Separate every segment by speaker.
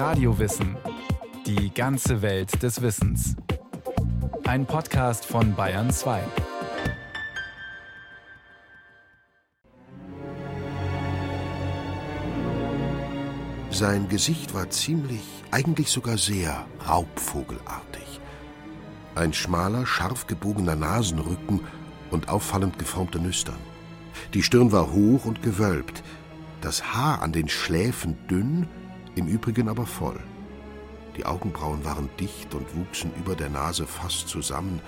Speaker 1: Radiowissen. Die ganze Welt des Wissens. Ein Podcast von Bayern 2.
Speaker 2: Sein Gesicht war ziemlich, eigentlich sogar sehr raubvogelartig. Ein schmaler, scharf gebogener Nasenrücken und auffallend geformte Nüstern. Die Stirn war hoch und gewölbt, das Haar an den Schläfen dünn, im Übrigen aber voll. Die Augenbrauen waren dicht und wuchsen über der Nase fast zusammen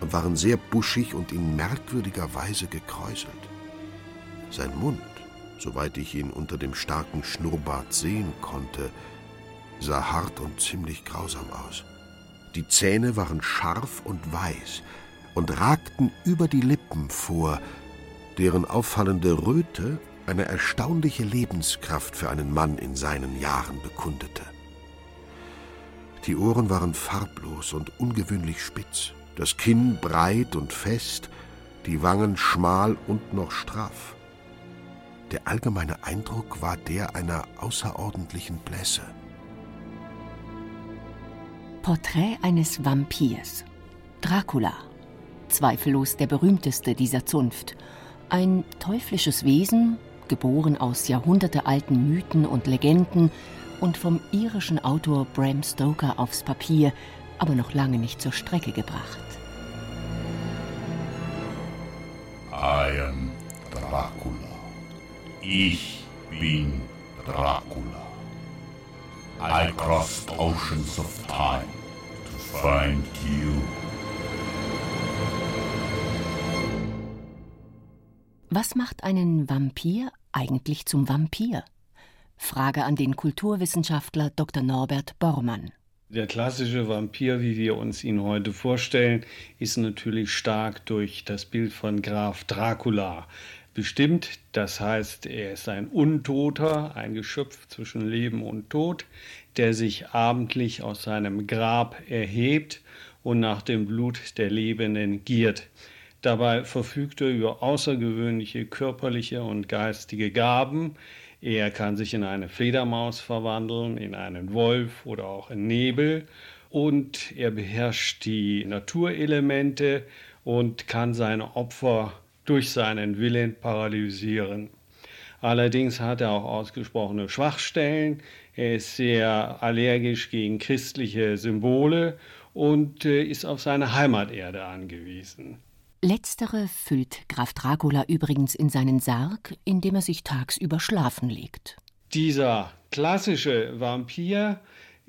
Speaker 2: und waren sehr buschig und in merkwürdiger Weise gekräuselt. Sein Mund, soweit ich ihn unter dem starken Schnurrbart sehen konnte, sah hart und ziemlich grausam aus. Die Zähne waren scharf und weiß und ragten über die Lippen vor, deren auffallende Röte eine erstaunliche Lebenskraft für einen Mann in seinen Jahren bekundete. Die Ohren waren farblos und ungewöhnlich spitz, das Kinn breit und fest, die Wangen schmal und noch straff. Der allgemeine Eindruck war der einer außerordentlichen Blässe.
Speaker 3: Porträt eines Vampirs. Dracula. Zweifellos der berühmteste dieser Zunft. Ein teuflisches Wesen, geboren aus jahrhundertealten Mythen und Legenden und vom irischen Autor Bram Stoker aufs Papier, aber noch lange nicht zur Strecke gebracht.
Speaker 4: I am Dracula. Ich bin Dracula. I crossed oceans of time to find you.
Speaker 3: Was macht einen Vampir eigentlich zum Vampir? Frage an den Kulturwissenschaftler Dr. Norbert Bormann.
Speaker 5: Der klassische Vampir, wie wir uns ihn heute vorstellen, ist natürlich stark durch das Bild von Graf Dracula bestimmt. Das heißt, er ist ein Untoter, ein Geschöpf zwischen Leben und Tod, der sich abendlich aus seinem Grab erhebt und nach dem Blut der Lebenden giert. Dabei verfügt er über außergewöhnliche körperliche und geistige Gaben. Er kann sich in eine Fledermaus verwandeln, in einen Wolf oder auch in Nebel. Und er beherrscht die Naturelemente und kann seine Opfer durch seinen Willen paralysieren. Allerdings hat er auch ausgesprochene Schwachstellen. Er ist sehr allergisch gegen christliche Symbole und äh, ist auf seine Heimaterde angewiesen.
Speaker 3: Letztere füllt Graf Dracula übrigens in seinen Sarg, indem er sich tagsüber schlafen legt.
Speaker 5: Dieser klassische Vampir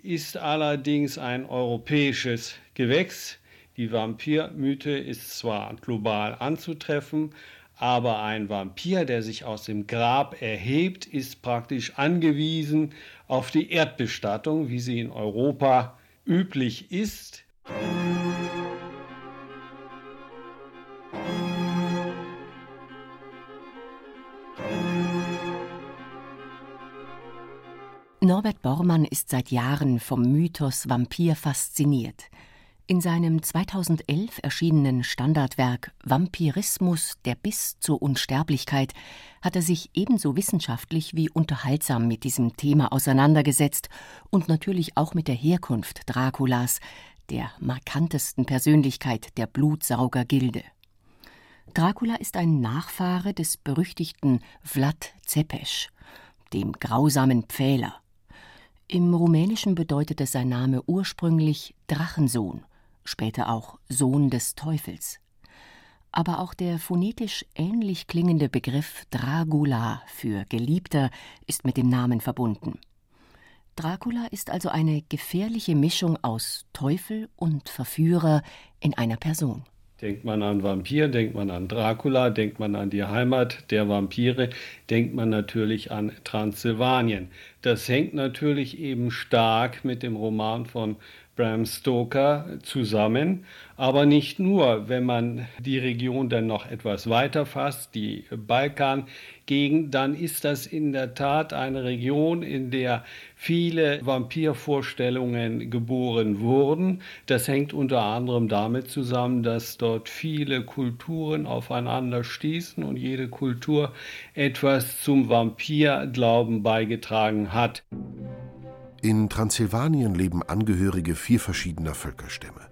Speaker 5: ist allerdings ein europäisches Gewächs. Die Vampirmythe ist zwar global anzutreffen, aber ein Vampir, der sich aus dem Grab erhebt, ist praktisch angewiesen auf die Erdbestattung, wie sie in Europa üblich ist.
Speaker 3: Norbert Bormann ist seit Jahren vom Mythos Vampir fasziniert. In seinem 2011 erschienenen Standardwerk Vampirismus, der Biss zur Unsterblichkeit, hat er sich ebenso wissenschaftlich wie unterhaltsam mit diesem Thema auseinandergesetzt und natürlich auch mit der Herkunft Draculas, der markantesten Persönlichkeit der Blutsaugergilde. Dracula ist ein Nachfahre des berüchtigten Vlad Zepes, dem grausamen Pfähler. Im Rumänischen bedeutete sein Name ursprünglich Drachensohn, später auch Sohn des Teufels. Aber auch der phonetisch ähnlich klingende Begriff Dragula für Geliebter ist mit dem Namen verbunden. Dracula ist also eine gefährliche Mischung aus Teufel und Verführer in einer Person.
Speaker 5: Denkt man an Vampir, denkt man an Dracula, denkt man an die Heimat der Vampire, denkt man natürlich an Transsilvanien. Das hängt natürlich eben stark mit dem Roman von Bram Stoker zusammen, aber nicht nur, wenn man die Region dann noch etwas weiter fasst, die Balkangegend, dann ist das in der Tat eine Region, in der viele Vampirvorstellungen geboren wurden. Das hängt unter anderem damit zusammen, dass dort viele Kulturen aufeinander stießen und jede Kultur etwas zum Vampirglauben beigetragen hat.
Speaker 2: In Transsilvanien leben Angehörige vier verschiedener Völkerstämme.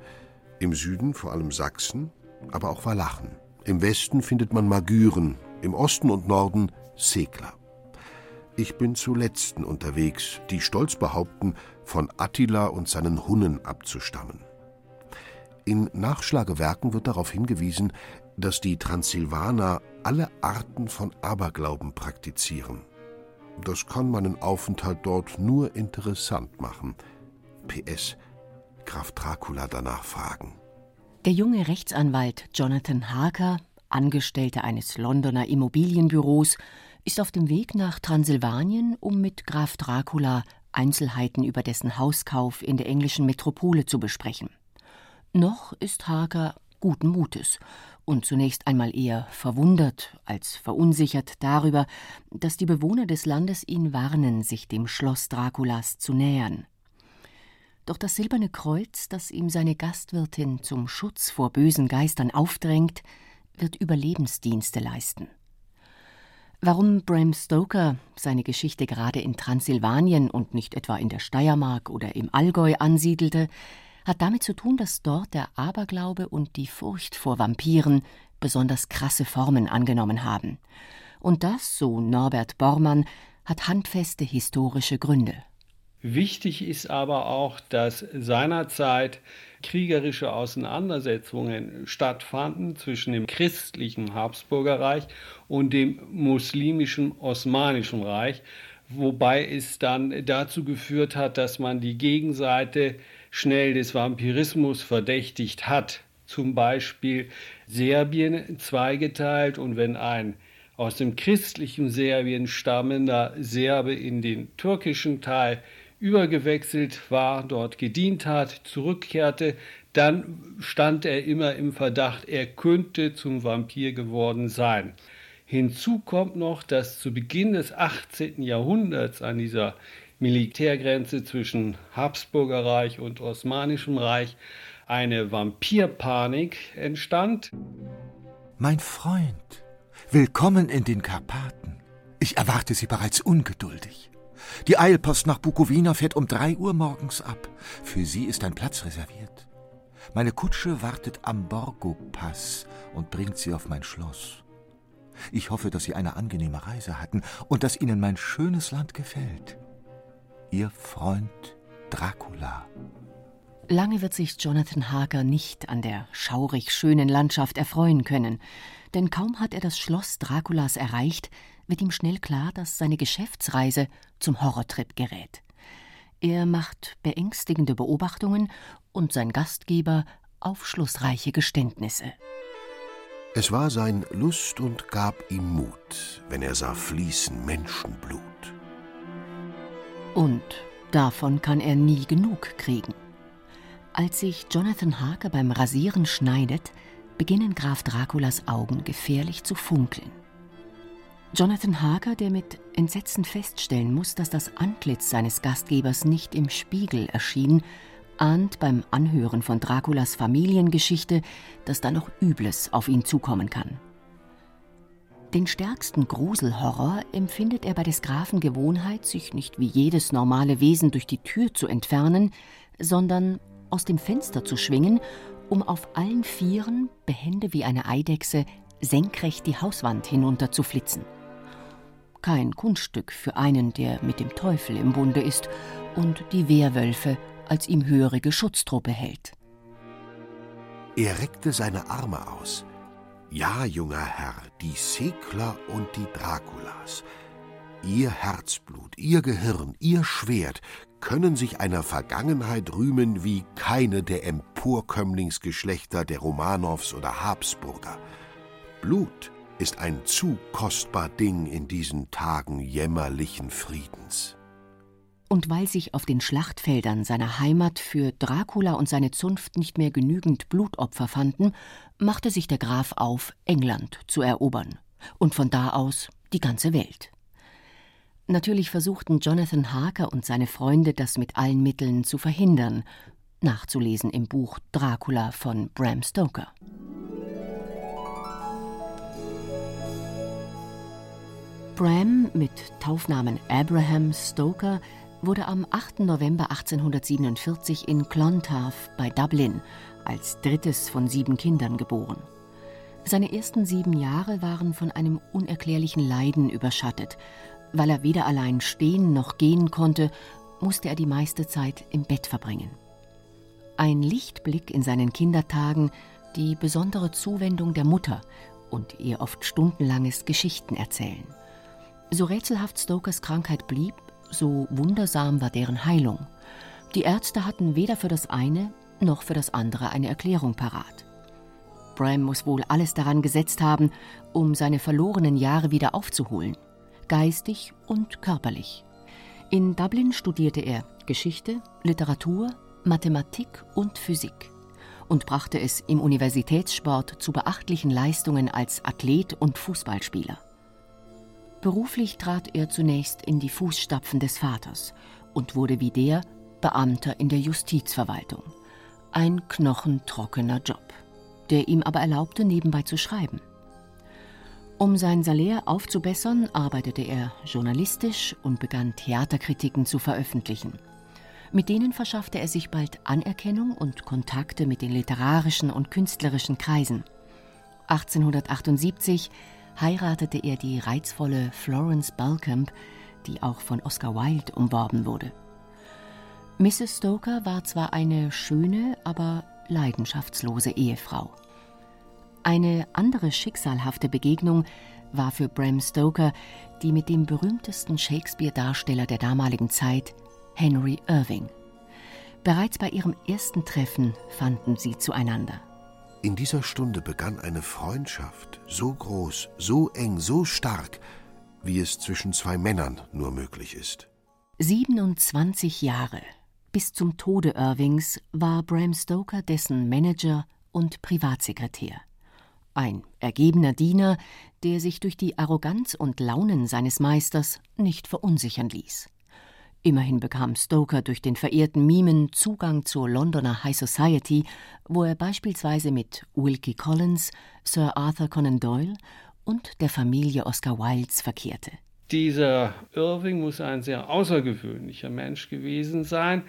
Speaker 2: Im Süden vor allem Sachsen, aber auch Walachen. Im Westen findet man Magyren, im Osten und Norden Segler. Ich bin zu letzten unterwegs, die stolz behaupten, von Attila und seinen Hunnen abzustammen. In Nachschlagewerken wird darauf hingewiesen, dass die Transsilvaner alle Arten von Aberglauben praktizieren. Das kann meinen Aufenthalt dort nur interessant machen. PS. Graf Dracula danach fragen.
Speaker 3: Der junge Rechtsanwalt Jonathan Harker, Angestellter eines Londoner Immobilienbüros, ist auf dem Weg nach Transsilvanien, um mit Graf Dracula Einzelheiten über dessen Hauskauf in der englischen Metropole zu besprechen. Noch ist Harker guten Mutes und zunächst einmal eher verwundert als verunsichert darüber, dass die Bewohner des Landes ihn warnen, sich dem Schloss Draculas zu nähern. Doch das silberne Kreuz, das ihm seine Gastwirtin zum Schutz vor bösen Geistern aufdrängt, wird Überlebensdienste leisten. Warum Bram Stoker seine Geschichte gerade in Transsilvanien und nicht etwa in der Steiermark oder im Allgäu ansiedelte, hat damit zu tun, dass dort der Aberglaube und die Furcht vor Vampiren besonders krasse Formen angenommen haben. Und das, so Norbert Bormann, hat handfeste historische Gründe.
Speaker 5: Wichtig ist aber auch, dass seinerzeit kriegerische Auseinandersetzungen stattfanden zwischen dem christlichen Habsburgerreich und dem muslimischen Osmanischen Reich, wobei es dann dazu geführt hat, dass man die Gegenseite schnell des Vampirismus verdächtigt hat. Zum Beispiel Serbien zweigeteilt und wenn ein aus dem christlichen Serbien stammender Serbe in den türkischen Teil übergewechselt war, dort gedient hat, zurückkehrte, dann stand er immer im Verdacht, er könnte zum Vampir geworden sein. Hinzu kommt noch, dass zu Beginn des 18. Jahrhunderts an dieser Militärgrenze zwischen Habsburgerreich und Osmanischem Reich eine Vampirpanik entstand.
Speaker 6: Mein Freund, willkommen in den Karpaten. Ich erwarte Sie bereits ungeduldig. Die Eilpost nach Bukowina fährt um drei Uhr morgens ab. Für Sie ist ein Platz reserviert. Meine Kutsche wartet am Borgo-Pass und bringt Sie auf mein Schloss. Ich hoffe, dass Sie eine angenehme Reise hatten und dass Ihnen mein schönes Land gefällt. Ihr Freund Dracula.
Speaker 3: Lange wird sich Jonathan Harker nicht an der schaurig schönen Landschaft erfreuen können, denn kaum hat er das Schloss Draculas erreicht, wird ihm schnell klar, dass seine Geschäftsreise zum Horrortrip gerät. Er macht beängstigende Beobachtungen und sein Gastgeber aufschlussreiche Geständnisse.
Speaker 2: Es war sein Lust und gab ihm Mut, wenn er sah fließen Menschenblut.
Speaker 3: Und davon kann er nie genug kriegen. Als sich Jonathan Harker beim Rasieren schneidet, beginnen Graf Draculas Augen gefährlich zu funkeln. Jonathan Harker, der mit Entsetzen feststellen muss, dass das Antlitz seines Gastgebers nicht im Spiegel erschien, ahnt beim Anhören von Draculas Familiengeschichte, dass da noch Übles auf ihn zukommen kann. Den stärksten Gruselhorror empfindet er bei des Grafen Gewohnheit, sich nicht wie jedes normale Wesen durch die Tür zu entfernen, sondern aus dem Fenster zu schwingen, um auf allen Vieren, behende wie eine Eidechse, senkrecht die Hauswand hinunter zu flitzen kein Kunststück für einen, der mit dem Teufel im Bunde ist und die Wehrwölfe als ihm hörige Schutztruppe hält.
Speaker 2: Er reckte seine Arme aus. Ja, junger Herr, die Sekler und die Draculas. Ihr Herzblut, ihr Gehirn, ihr Schwert können sich einer Vergangenheit rühmen wie keine der Emporkömmlingsgeschlechter der Romanows oder Habsburger. Blut ist ein zu kostbar Ding in diesen Tagen jämmerlichen Friedens.
Speaker 3: Und weil sich auf den Schlachtfeldern seiner Heimat für Dracula und seine Zunft nicht mehr genügend Blutopfer fanden, machte sich der Graf auf, England zu erobern und von da aus die ganze Welt. Natürlich versuchten Jonathan Harker und seine Freunde das mit allen Mitteln zu verhindern, nachzulesen im Buch Dracula von Bram Stoker. Bram mit Taufnamen Abraham Stoker wurde am 8. November 1847 in Clontarf bei Dublin als drittes von sieben Kindern geboren. Seine ersten sieben Jahre waren von einem unerklärlichen Leiden überschattet. Weil er weder allein stehen noch gehen konnte, musste er die meiste Zeit im Bett verbringen. Ein Lichtblick in seinen Kindertagen, die besondere Zuwendung der Mutter und ihr oft stundenlanges Geschichten erzählen. So rätselhaft Stokers Krankheit blieb, so wundersam war deren Heilung. Die Ärzte hatten weder für das eine noch für das andere eine Erklärung parat. Bram muss wohl alles daran gesetzt haben, um seine verlorenen Jahre wieder aufzuholen, geistig und körperlich. In Dublin studierte er Geschichte, Literatur, Mathematik und Physik und brachte es im Universitätssport zu beachtlichen Leistungen als Athlet und Fußballspieler. Beruflich trat er zunächst in die Fußstapfen des Vaters und wurde wie der Beamter in der Justizverwaltung. Ein knochentrockener Job, der ihm aber erlaubte, nebenbei zu schreiben. Um sein Salär aufzubessern, arbeitete er journalistisch und begann Theaterkritiken zu veröffentlichen. Mit denen verschaffte er sich bald Anerkennung und Kontakte mit den literarischen und künstlerischen Kreisen. 1878 heiratete er die reizvolle Florence Balcombe, die auch von Oscar Wilde umworben wurde. Mrs. Stoker war zwar eine schöne, aber leidenschaftslose Ehefrau. Eine andere schicksalhafte Begegnung war für Bram Stoker die mit dem berühmtesten Shakespeare-Darsteller der damaligen Zeit, Henry Irving. Bereits bei ihrem ersten Treffen fanden sie zueinander.
Speaker 2: In dieser Stunde begann eine Freundschaft, so groß, so eng, so stark, wie es zwischen zwei Männern nur möglich ist.
Speaker 3: 27 Jahre bis zum Tode Irvings war Bram Stoker dessen Manager und Privatsekretär. Ein ergebener Diener, der sich durch die Arroganz und Launen seines Meisters nicht verunsichern ließ. Immerhin bekam Stoker durch den verehrten Mimen Zugang zur Londoner High Society, wo er beispielsweise mit Wilkie Collins, Sir Arthur Conan Doyle und der Familie Oscar Wildes verkehrte.
Speaker 5: Dieser Irving muss ein sehr außergewöhnlicher Mensch gewesen sein,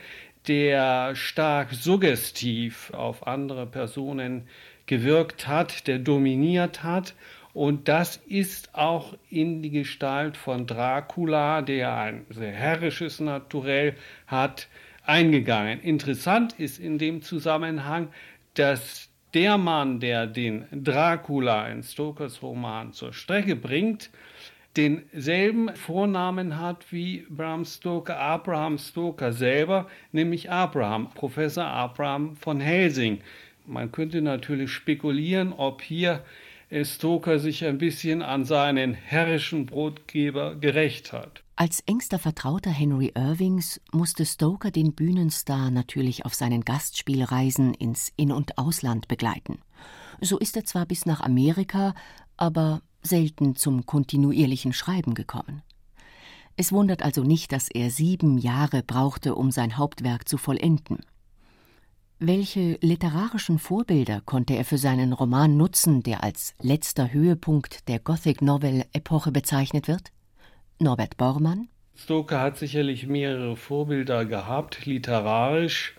Speaker 5: der stark suggestiv auf andere Personen gewirkt hat, der dominiert hat. Und das ist auch in die Gestalt von Dracula, der ein sehr herrisches Naturell hat, eingegangen. Interessant ist in dem Zusammenhang, dass der Mann, der den Dracula in Stokers Roman zur Strecke bringt, denselben Vornamen hat wie Bram Stoker, Abraham Stoker selber, nämlich Abraham, Professor Abraham von Helsing. Man könnte natürlich spekulieren, ob hier Stoker sich ein bisschen an seinen herrischen Brotgeber gerecht hat.
Speaker 3: Als engster Vertrauter Henry Irvings musste Stoker den Bühnenstar natürlich auf seinen Gastspielreisen ins In- und Ausland begleiten. So ist er zwar bis nach Amerika, aber selten zum kontinuierlichen Schreiben gekommen. Es wundert also nicht, dass er sieben Jahre brauchte, um sein Hauptwerk zu vollenden. Welche literarischen Vorbilder konnte er für seinen Roman nutzen, der als letzter Höhepunkt der Gothic Novel Epoche bezeichnet wird? Norbert Bormann?
Speaker 5: Stoker hat sicherlich mehrere Vorbilder gehabt, literarisch.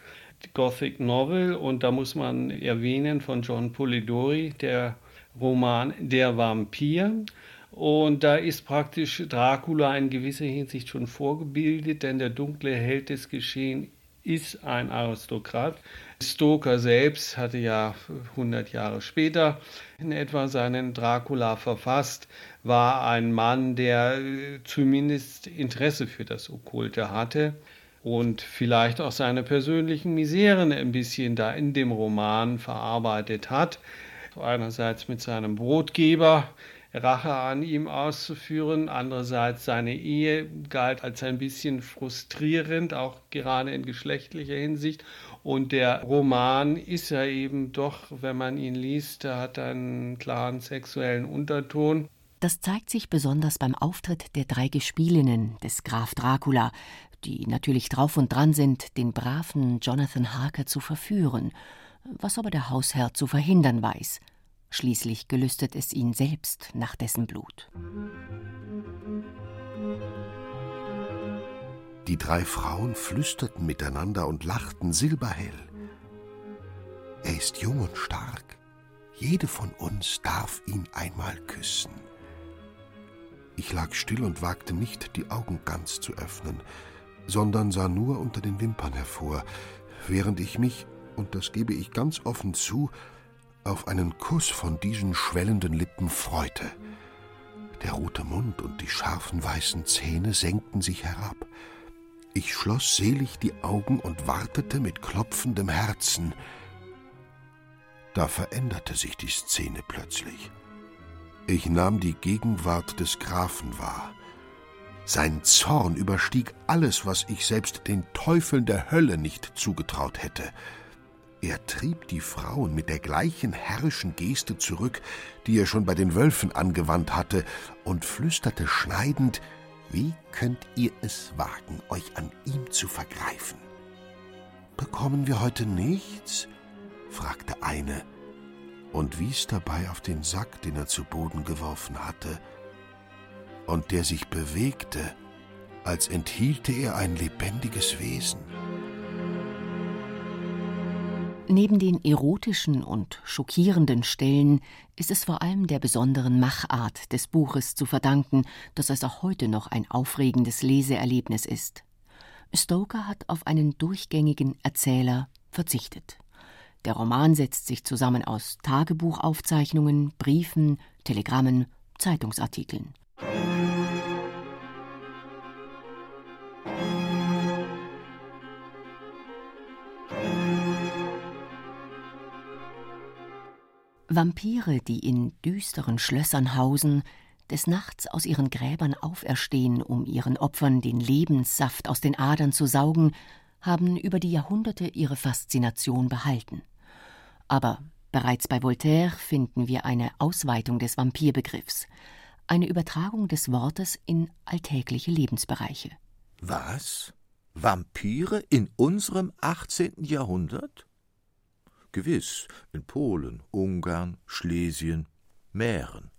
Speaker 5: Gothic Novel und da muss man erwähnen von John Polidori, der Roman Der Vampir. Und da ist praktisch Dracula in gewisser Hinsicht schon vorgebildet, denn der dunkle Held des Geschehens ist ein Aristokrat. Stoker selbst hatte ja 100 Jahre später in etwa seinen Dracula verfasst, war ein Mann, der äh, zumindest Interesse für das Okkulte hatte und vielleicht auch seine persönlichen Miseren ein bisschen da in dem Roman verarbeitet hat. Einerseits mit seinem Brotgeber Rache an ihm auszuführen, andererseits seine Ehe galt als ein bisschen frustrierend, auch gerade in geschlechtlicher Hinsicht. Und der Roman ist ja eben doch, wenn man ihn liest, er hat einen klaren sexuellen Unterton.
Speaker 3: Das zeigt sich besonders beim Auftritt der drei Gespielinnen des Graf Dracula, die natürlich drauf und dran sind, den braven Jonathan Harker zu verführen was aber der Hausherr zu verhindern weiß. Schließlich gelüstet es ihn selbst nach dessen Blut.
Speaker 2: Die drei Frauen flüsterten miteinander und lachten silberhell. Er ist jung und stark. Jede von uns darf ihn einmal küssen. Ich lag still und wagte nicht, die Augen ganz zu öffnen, sondern sah nur unter den Wimpern hervor, während ich mich, und das gebe ich ganz offen zu, auf einen Kuss von diesen schwellenden Lippen freute. Der rote Mund und die scharfen weißen Zähne senkten sich herab. Ich schloss selig die Augen und wartete mit klopfendem Herzen. Da veränderte sich die Szene plötzlich. Ich nahm die Gegenwart des Grafen wahr. Sein Zorn überstieg alles, was ich selbst den Teufeln der Hölle nicht zugetraut hätte. Er trieb die Frauen mit der gleichen herrischen Geste zurück, die er schon bei den Wölfen angewandt hatte, und flüsterte schneidend Wie könnt ihr es wagen, euch an ihm zu vergreifen? Bekommen wir heute nichts? fragte eine, und wies dabei auf den Sack, den er zu Boden geworfen hatte, und der sich bewegte, als enthielte er ein lebendiges Wesen.
Speaker 3: Neben den erotischen und schockierenden Stellen ist es vor allem der besonderen Machart des Buches zu verdanken, dass es auch heute noch ein aufregendes Leseerlebnis ist. Stoker hat auf einen durchgängigen Erzähler verzichtet. Der Roman setzt sich zusammen aus Tagebuchaufzeichnungen, Briefen, Telegrammen, Zeitungsartikeln. Vampire, die in düsteren Schlössern hausen, des Nachts aus ihren Gräbern auferstehen, um ihren Opfern den Lebenssaft aus den Adern zu saugen, haben über die Jahrhunderte ihre Faszination behalten. Aber bereits bei Voltaire finden wir eine Ausweitung des Vampirbegriffs, eine Übertragung des Wortes in alltägliche Lebensbereiche.
Speaker 6: Was? Vampire in unserem 18. Jahrhundert? Gewiss, in Polen, Ungarn, Schlesien, Mähren.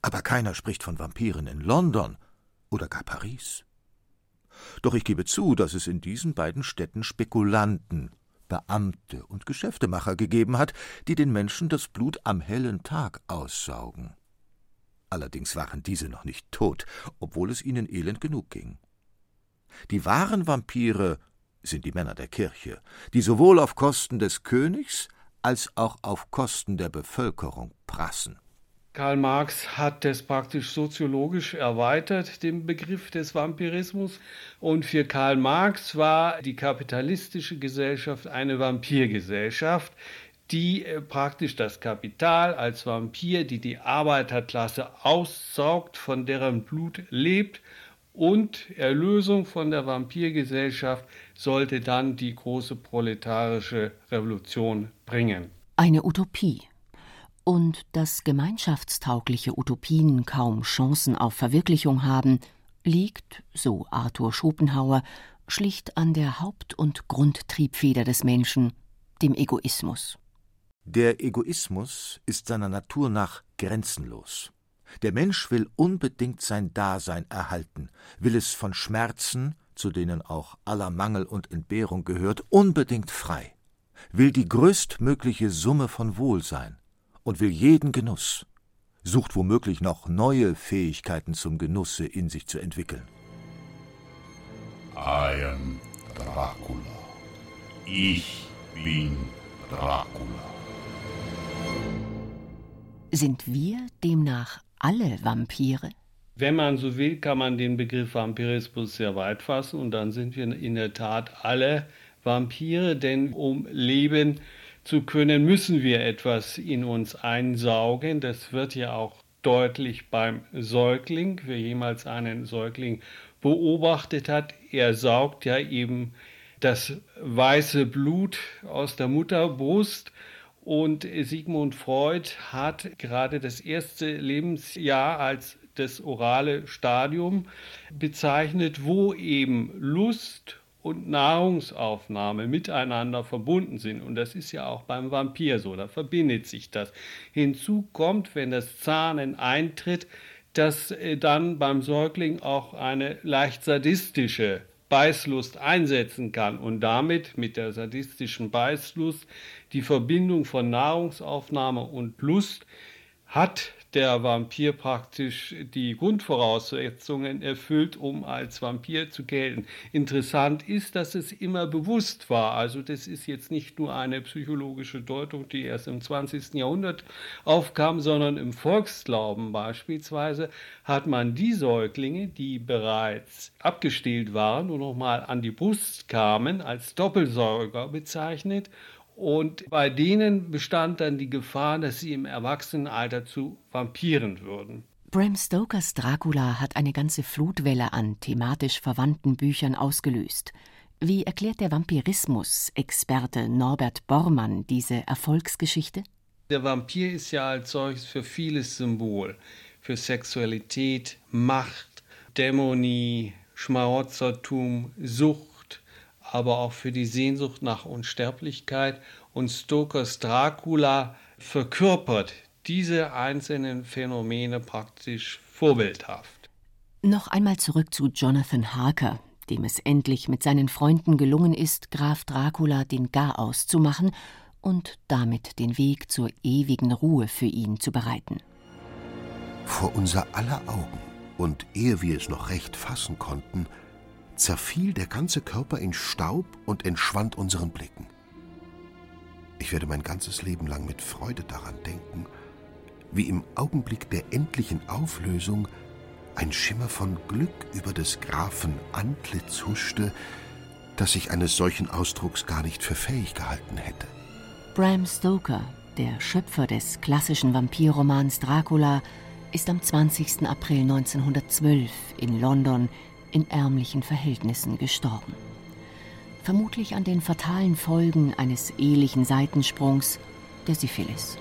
Speaker 6: Aber keiner spricht von Vampiren in London oder gar Paris. Doch ich gebe zu, dass es in diesen beiden Städten Spekulanten, Beamte und Geschäftemacher gegeben hat, die den Menschen das Blut am hellen Tag aussaugen. Allerdings waren diese noch nicht tot, obwohl es ihnen elend genug ging. Die wahren Vampire sind die Männer der Kirche, die sowohl auf Kosten des Königs als auch auf Kosten der Bevölkerung prassen.
Speaker 5: Karl Marx hat das praktisch soziologisch erweitert, den Begriff des Vampirismus. Und für Karl Marx war die kapitalistische Gesellschaft eine Vampirgesellschaft, die äh, praktisch das Kapital als Vampir, die die Arbeiterklasse aussaugt, von deren Blut lebt und Erlösung von der Vampirgesellschaft sollte dann die große proletarische Revolution bringen.
Speaker 3: Eine Utopie. Und dass gemeinschaftstaugliche Utopien kaum Chancen auf Verwirklichung haben, liegt, so Arthur Schopenhauer, schlicht an der Haupt- und Grundtriebfeder des Menschen, dem Egoismus.
Speaker 6: Der Egoismus ist seiner Natur nach grenzenlos. Der Mensch will unbedingt sein Dasein erhalten, will es von Schmerzen, zu denen auch aller Mangel und Entbehrung gehört, unbedingt frei, will die größtmögliche Summe von Wohlsein, und will jeden Genuss, sucht womöglich noch neue Fähigkeiten zum Genusse in sich zu entwickeln.
Speaker 4: I am Dracula. Ich bin Dracula.
Speaker 3: Sind wir demnach alle Vampire?
Speaker 5: Wenn man so will, kann man den Begriff Vampirismus sehr weit fassen und dann sind wir in der Tat alle Vampire, denn um leben zu können, müssen wir etwas in uns einsaugen. Das wird ja auch deutlich beim Säugling. Wer jemals einen Säugling beobachtet hat, er saugt ja eben das weiße Blut aus der Mutterbrust. Und Sigmund Freud hat gerade das erste Lebensjahr als das orale Stadium bezeichnet, wo eben Lust und Nahrungsaufnahme miteinander verbunden sind. Und das ist ja auch beim Vampir so, da verbindet sich das. Hinzu kommt, wenn das Zahnen eintritt, dass äh, dann beim Säugling auch eine leicht sadistische Beißlust einsetzen kann und damit mit der sadistischen Beißlust die Verbindung von Nahrungsaufnahme und Lust hat der Vampir praktisch die Grundvoraussetzungen erfüllt, um als Vampir zu gelten. Interessant ist, dass es immer bewusst war. Also das ist jetzt nicht nur eine psychologische Deutung, die erst im 20. Jahrhundert aufkam, sondern im Volksglauben beispielsweise hat man die Säuglinge, die bereits abgestillt waren und nochmal an die Brust kamen, als Doppelsäuger bezeichnet und bei denen bestand dann die Gefahr, dass sie im Erwachsenenalter zu Vampiren würden.
Speaker 3: Bram Stokers Dracula hat eine ganze Flutwelle an thematisch verwandten Büchern ausgelöst. Wie erklärt der Vampirismus-Experte Norbert Bormann diese Erfolgsgeschichte?
Speaker 5: Der Vampir ist ja als solches für vieles Symbol. Für Sexualität, Macht, Dämonie, Schmarotzertum, Sucht aber auch für die Sehnsucht nach Unsterblichkeit. Und Stokers Dracula verkörpert diese einzelnen Phänomene praktisch vorbildhaft.
Speaker 3: Noch einmal zurück zu Jonathan Harker, dem es endlich mit seinen Freunden gelungen ist, Graf Dracula den Garaus zu machen und damit den Weg zur ewigen Ruhe für ihn zu bereiten.
Speaker 2: Vor unser aller Augen und ehe wir es noch recht fassen konnten, zerfiel der ganze Körper in Staub und entschwand unseren Blicken. Ich werde mein ganzes Leben lang mit Freude daran denken, wie im Augenblick der endlichen Auflösung ein Schimmer von Glück über des Grafen Antlitz huschte, dass ich eines solchen Ausdrucks gar nicht für fähig gehalten hätte.
Speaker 3: Bram Stoker, der Schöpfer des klassischen Vampirromans Dracula, ist am 20. April 1912 in London in ärmlichen Verhältnissen gestorben. Vermutlich an den fatalen Folgen eines ehelichen Seitensprungs der Syphilis.